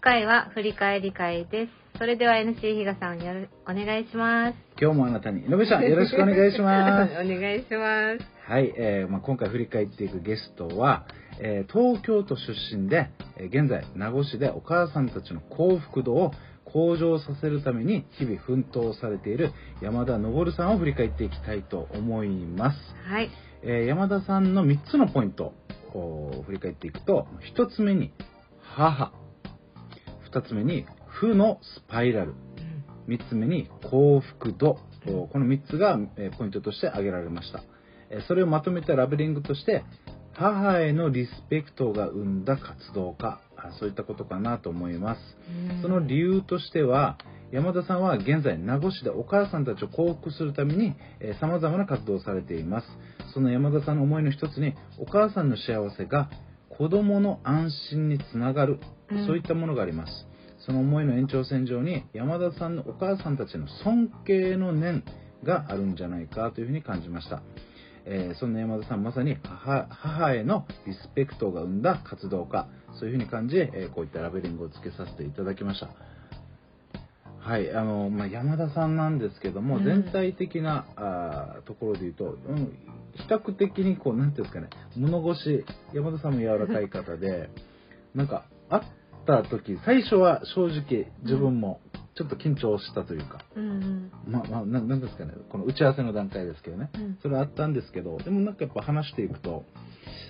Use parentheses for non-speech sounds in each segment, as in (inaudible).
回は振り返り会です。それでは NC 比嘉さんよろお願いします。今日もあなたに、のべちゃん、よろしくお願いします。(laughs) お願いします。はい、えーまあ、今回振り返っていくゲストは、えー東京都出身で、えー現在、名護市でお母さんたちの幸福度を向上させるために日々奮闘されている山田昇さんを振り返っていきたいと思います。はい。えー山田さんの3つのポイントを振り返っていくと、1つ目に母、2つ目に負のスパイラル、3つ目に幸福度、この3つがえーポイントとして挙げられました。えーそれをまとめたラベリングとして、母へのリスペクトが生んだ活動家、あそういったことかなと思います。その理由としては、山田さんは現在名護市でお母さんたちを幸福するためにさまざまな活動をされています。その山田さんの思いの一つにお母さんの幸せが子供の安心につながる、うん。そういったものがあります。その思いの延長線上に山田さんのお母さんたちの尊敬の念があるんじゃないかというふうに感じました。えーそんな山田さんまさに母母へのリスペクトが生んだ活動家。そういうふうに感じ、えーこういったラベリングをつけさせていただきました。はいあのまあ、山田さんなんですけども、うん。全体的なあーところで言うと、うん、比較的にこうなんていうんですかね物腰山田さんも柔らかい方で (laughs) なんか会った時最初は正直自分もちょっと緊張したというか、うんうん。まあまあななんですかねこの打ち合わせの段階ですけどねうん。それはあったんですけどでもなんかやっぱ話していくと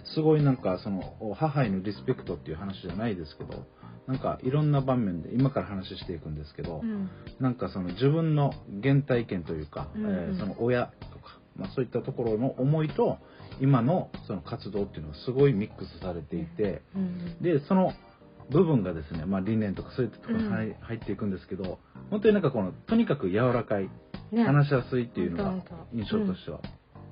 すごいなんかその母へのリスペクトっていう話じゃないですけどなんかいろんな場面で今から話していくんですけど、うん。なんかその自分の原体験というか、うんうん。えーその親とか、まあ、そういったところの思いと今のその活動っていうのがすごいミックスされていて、うん。でその部分がですね、まあ、理念とかそういったところに入,、っていくんですけど本当になんかこのとにかく柔らかいね。話しやすいっていうのが印象としては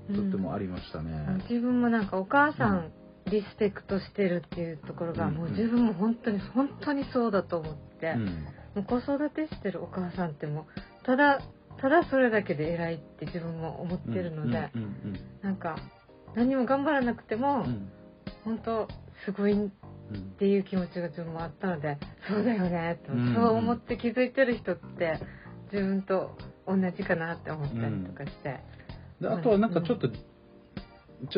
うん。とってもありましたね。自分もなんかお母さん。リスペクトしてるっていうところがうん。もう自分も本当に本当にそうだと思って、うん。もう子育てしてるお母さんってもうただただそれだけで偉いって自分も思ってるので、うんうんなんか何も頑張らなくても、うん。本当すごいっうんていう気持ちが自分もあったのでそうだよねと、うんそう思って気づいてる人って自分と同じかなって思ったりとかして、であとはなんかちょっと、ち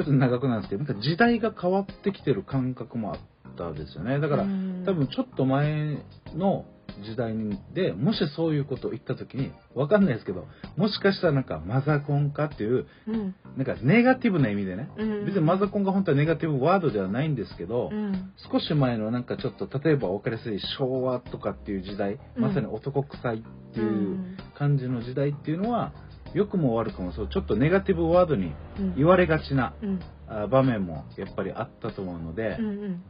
ょっと長くなるんですけどなんか時代が変わってきてる感覚もあったですよね。だから、うん。多分ちょっと前の時代でもしそういうことを言った時にわかんないですけどもしかしたらなんかマザコン化っていううん。なんかネガティブな意味でね、うん。別にマザコンが本当はネガティブワードではないんですけど、うん。少し前のなんかちょっと例えば分かりやすい昭和とかっていう時代、うん。まさに男臭いっていう感じの時代っていうのは良くも悪くもそうちょっとネガティブワードにうん。言われがちな場面もやっぱりあったと思うのでうんうん。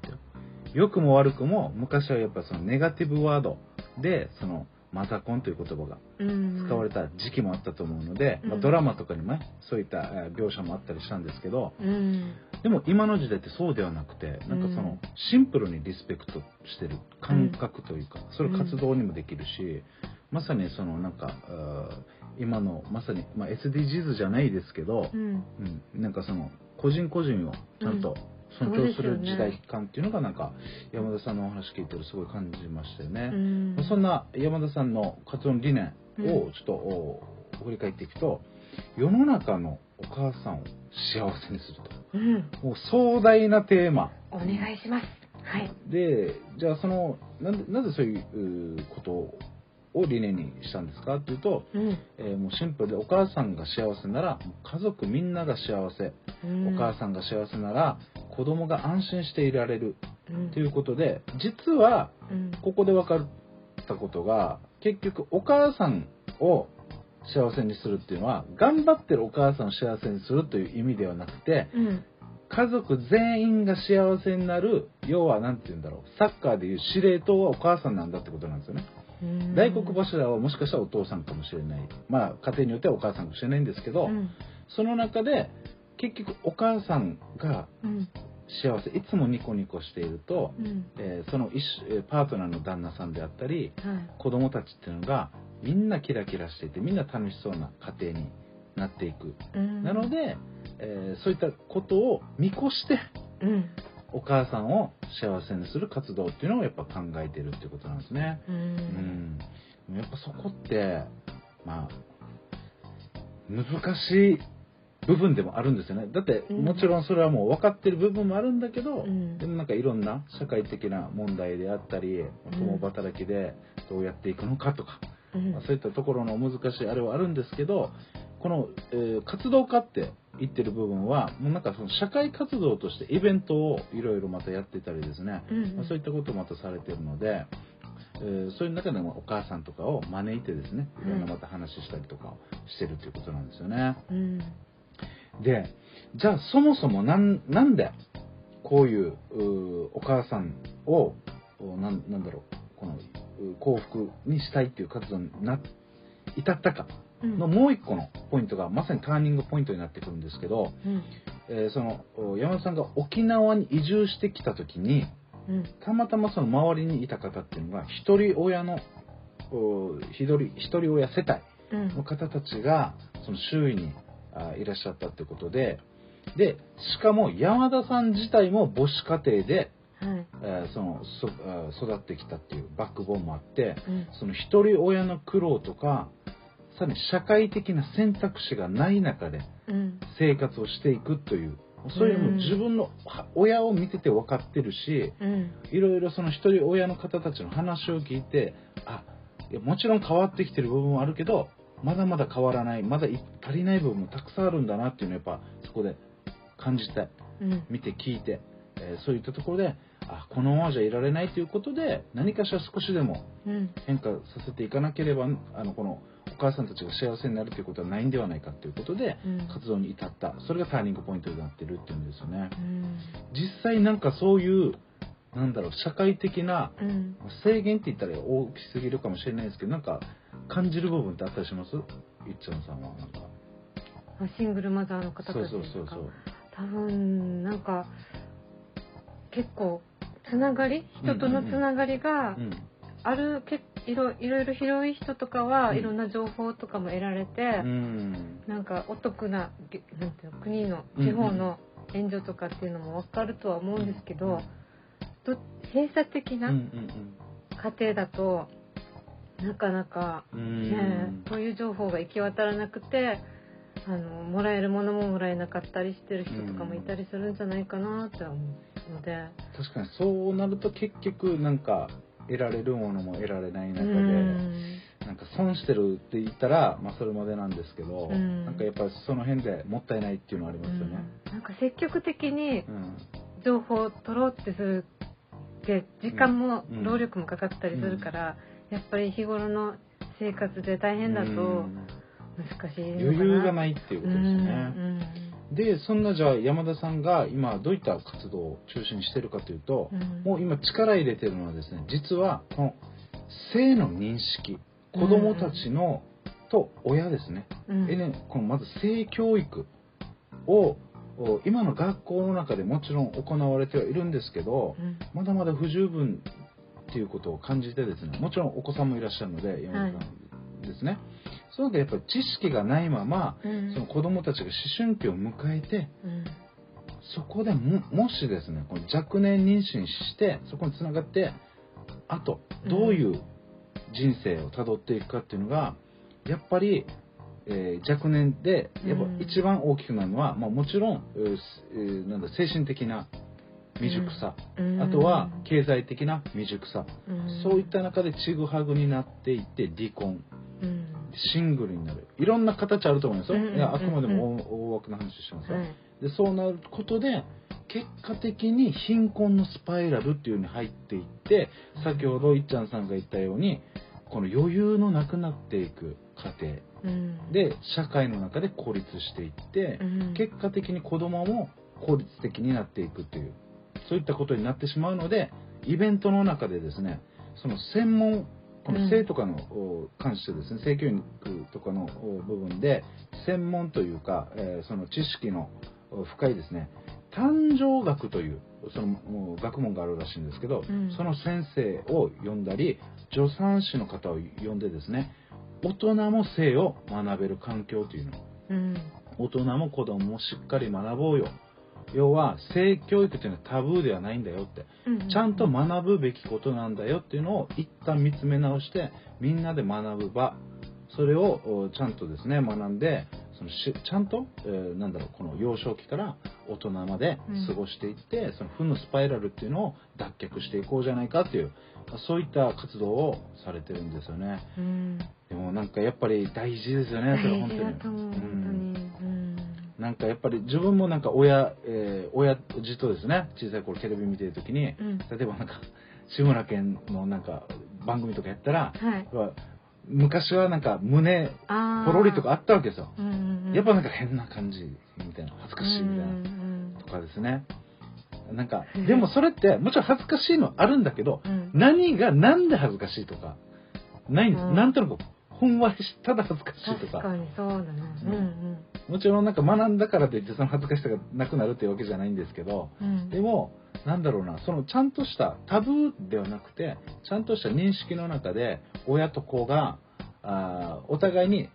良くも悪くも昔はやっぱそのネガティブワードでそのマザコンという言葉がうん。使われた時期もあったと思うので、まあうんドラマとかにもねそういったえー描写もあったりしたんですけどうん。でも今の時代ってそうではなくてなんかそのうん。シンプルにリスペクトしてる感覚というかそれ活動にもできるしまさにそのなんか今のまさに、まあ、SDGs じゃないですけどう、ん。うん、なんかその個人個人をちゃんと尊重する時代感っていうのがなんか山田さんのお話聞いてるすごい感じましたよね。うん。そんな山田さんの活動の理念うん。をちょっとお振り返っていくと世の中のお母さんを幸せにすると。うん。もう壮大なテーマ。お願いします。はい。でじゃあそのなんでなぜそういううことを理念にしたんですかっていうと、うん。えーもうシンプルでお母さんが幸せなら家族みんなが幸せ、お母さんが幸せなら子供が安心していられるんということで実はうん。ここで分かったことが結局お母さんを幸せにするっていうのは頑張ってるお母さんを幸せにするという意味ではなくてうん。家族全員が幸せになる要は何て言うんだろうサッカーでいう司令塔はお母さんなんだってことなんですよね。うん。大黒柱はもしかしたらお父さんかもしれない。まあ家庭によってはお母さんかもしれないんですけど、うん。その中で結局お母さんがうん。幸せいつもニコニコしていると、うん。えーその一パートナーの旦那さんであったりはい。子供たちっていうのがみんなキラキラしていてみんな楽しそうな家庭になっていく、うん。なので、えーそういったことを見越してうん。お母さんを幸せにする活動っていうのをやっぱ考えてるっていうことなんですね。ううんん。やっぱそこって、まあ、難しい部分でもあるんですよね。だって、うん。もちろんそれはもう分かってる部分もあるんだけど、うん。でもなんかいろんな社会的な問題であったり、共働きでどうやっていくのかとか、うん。まあそういったところの難しいあれはあるんですけど、この、えー活動家って言ってる部分は、もうなんかその社会活動としてイベントをいろいろまたやってたりですね、うんまあそういったことをまたされてるので、えーそういう中でもお母さんとかを招いてですね、いろんなまた話したりとかをしてるということなんですよね。うんで、じゃあそもそもなんなんでこういうお母さんをおなんなんだろうこのう幸福にしたいっていう活動にな至ったか。うん。のもう一個のポイントがまさにターニングポイントになってくるんですけど、うん。えーそのお山田さんが沖縄に移住してきた時にうん。たまたまその周りにいた方っていうのが一人親のお一人一人親世帯うん。の方たちがその周囲にあいらっしゃったってことで。でしかも山田さん自体も母子家庭で、はい。えーそのそ育ってきたっていうバックボーンもあってうん。その一人親の苦労とかさらに社会的な選択肢がない中でうん。生活をしていくというそういうのも自分のは親を見てて分かってるしうん。いろいろその一人親の方たちの話を聞いてあいやもちろん変わってきてる部分もあるけどまだまだ変わらないまだい足りない部分もたくさんあるんだなっていうのをやっぱそこで感じてうん。見て聞いて、えーそういったところであこのままじゃいられないということで何かしら少しでもうん。変化させていかなければあのこのお母さんたちが幸せになるということはないんではないかということでうん。活動に至ったそれがターニングポイントになってるっていうんですよね。うん。実際なんかそういうなんだろう社会的なうん。制限って言ったら大きすぎるかもしれないですけどなんか感じる部分ってあったりします？いっちゃんさんは。なんか。あシングルマザーの方たちですか。そうそうそう多分なんか結構つながり？人とのつながりがうんあるけいろいろいろ広い人とかはうん。いろんな情報とかも得られて、うん。なんかお得なげなんていうの国の地方の援助とかっていうのも分かるとは思うんですけど、ど閉鎖的なん。家庭だとなかなか、うん。うんねそういう情報が行き渡らなくてあのもらえるものももらえなかったりしてる人とかもいたりするんじゃないかなって思うので。確かにそうなると結局なんか得られるものも得られない中で、うん。なんか損してるって言ったら、まあ、それまでなんですけど、うん。なんかやっぱりその辺でもったいないっていうのはありますよね。うん。なんか積極的にうん。情報を取ろうってするって時間もうん。労力もかかったりするから、やっぱり日頃の生活で大変だとうん。難しい余裕がいないっていうことうですよね。んでそんなじゃあ山田さんが今どういった活動を中心にしてるかというと、うん。もう今力入れてるのはですね実はこの性の認識子供たちの、と親ですね。うん。でねこのまず性教育をお今の学校の中でもちろん行われてはいるんですけどうん。まだまだ不十分っていうことを感じてですねもちろんお子さんもいらっしゃるので山田さんですね、その中でやっぱり知識がないままうん。その子供たちが思春期を迎えてうん。そこでももしですねこの若年妊娠してそこにつながってあとどういう人生をたどっていくかっていうのがやっぱり、えー若年でやっぱうん。一番大きくなるのは、まあ、もちろん、えーなんだ精神的な未熟さ、うん。あとは経済的な未熟さ、うん。そういった中でちぐはぐになっていって離婚。うん。シングルになる。いろんな形あると思いますよ、いやあくまでも大大枠の話してますよ、はい。でそうなることで結果的に貧困のスパイラルっていうのに入っていって先ほどいっちゃんさんが言ったようにこの余裕のなくなっていく過程。うん。で社会の中で孤立していってうん。結果的に子供も効率的になっていくというそういったことになってしまうのでイベントの中でですねその専門この性とかの、お関してですね性教育とかのお部分で専門というか、えーその知識のお深いですね誕生学というその学問があるらしいんですけど、うん。その先生を呼んだり助産師の方を呼んでですね大人も性を学べる環境というのうん。大人も子供もしっかり学ぼうよ要は性教育っていうのはタブーではないんだよって。うんちゃんと学ぶべきことなんだよっていうのを一旦見つめ直してみんなで学ぶ場。それをおちゃんとですね学んでそのしちゃんと、えーなんだろうこの幼少期から大人まで過ごしていって、その負のスパイラルっていうのを脱却していこうじゃないかっていうまあそういった活動をされてるんですよね。うん。でもなんかやっぱり大事ですよねそれ大本当になんかやっぱり自分もなんか親、えー親父とですね小さい頃テレビ見てる時に、うん。例えばなんか (laughs) 志村けんのなんか番組とかやったら、はい。昔はなんか胸ポロリとかあったわけですよ、うんうんうん。やっぱなんか変な感じみたいな恥ずかしいみたいな、うんうんとかですね。なんかうん (laughs) でもそれってもちろん恥ずかしいのあるんだけど、うん。何がなんで恥ずかしいとかないんです、うん。なんとなくほんわりしただ恥ずかしいとか。確かにそうだね。うんもちろんなんか学んだからといってその恥ずかしさがなくなるっていうわけじゃないんですけどうん。うん。でもなんだろうなそのちゃんとしたタブーではなくてちゃんとした認識の中で親と子があーお互いに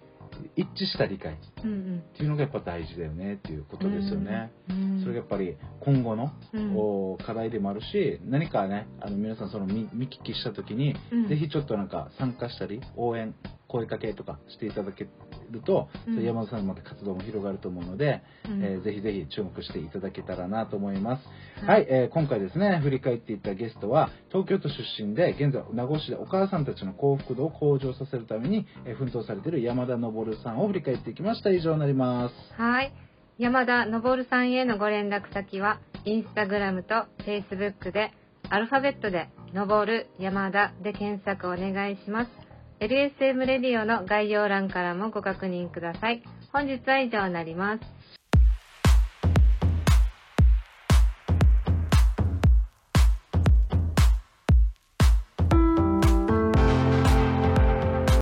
一致した理解っうんうん。ていうのがやっぱ大事だよねっていうことですよね。うん。それがやっぱり今後の、うんお課題でもあるし何かねあの皆さんその見見聞きした時に、うんぜひちょっとなんか参加したり応援声かけとかしていただけると、うん山田さんのまた活動も広がると思うので、うんえーぜひぜひ注目していただけたらなと思います。ははいい、えー今回ですね振り返っていったゲストは東京都出身で現在名護市でお母さんたちの幸福度を向上させるために、えー奮闘されている山田昇さんを振り返っていきました以上になります。はい。山田昇さんへのご連絡先は、インスタグラムとフェイスブックで、アルファベットで、昇る山田で検索お願いします。LSM レディオの概要欄からもご確認ください。本日は以上になります。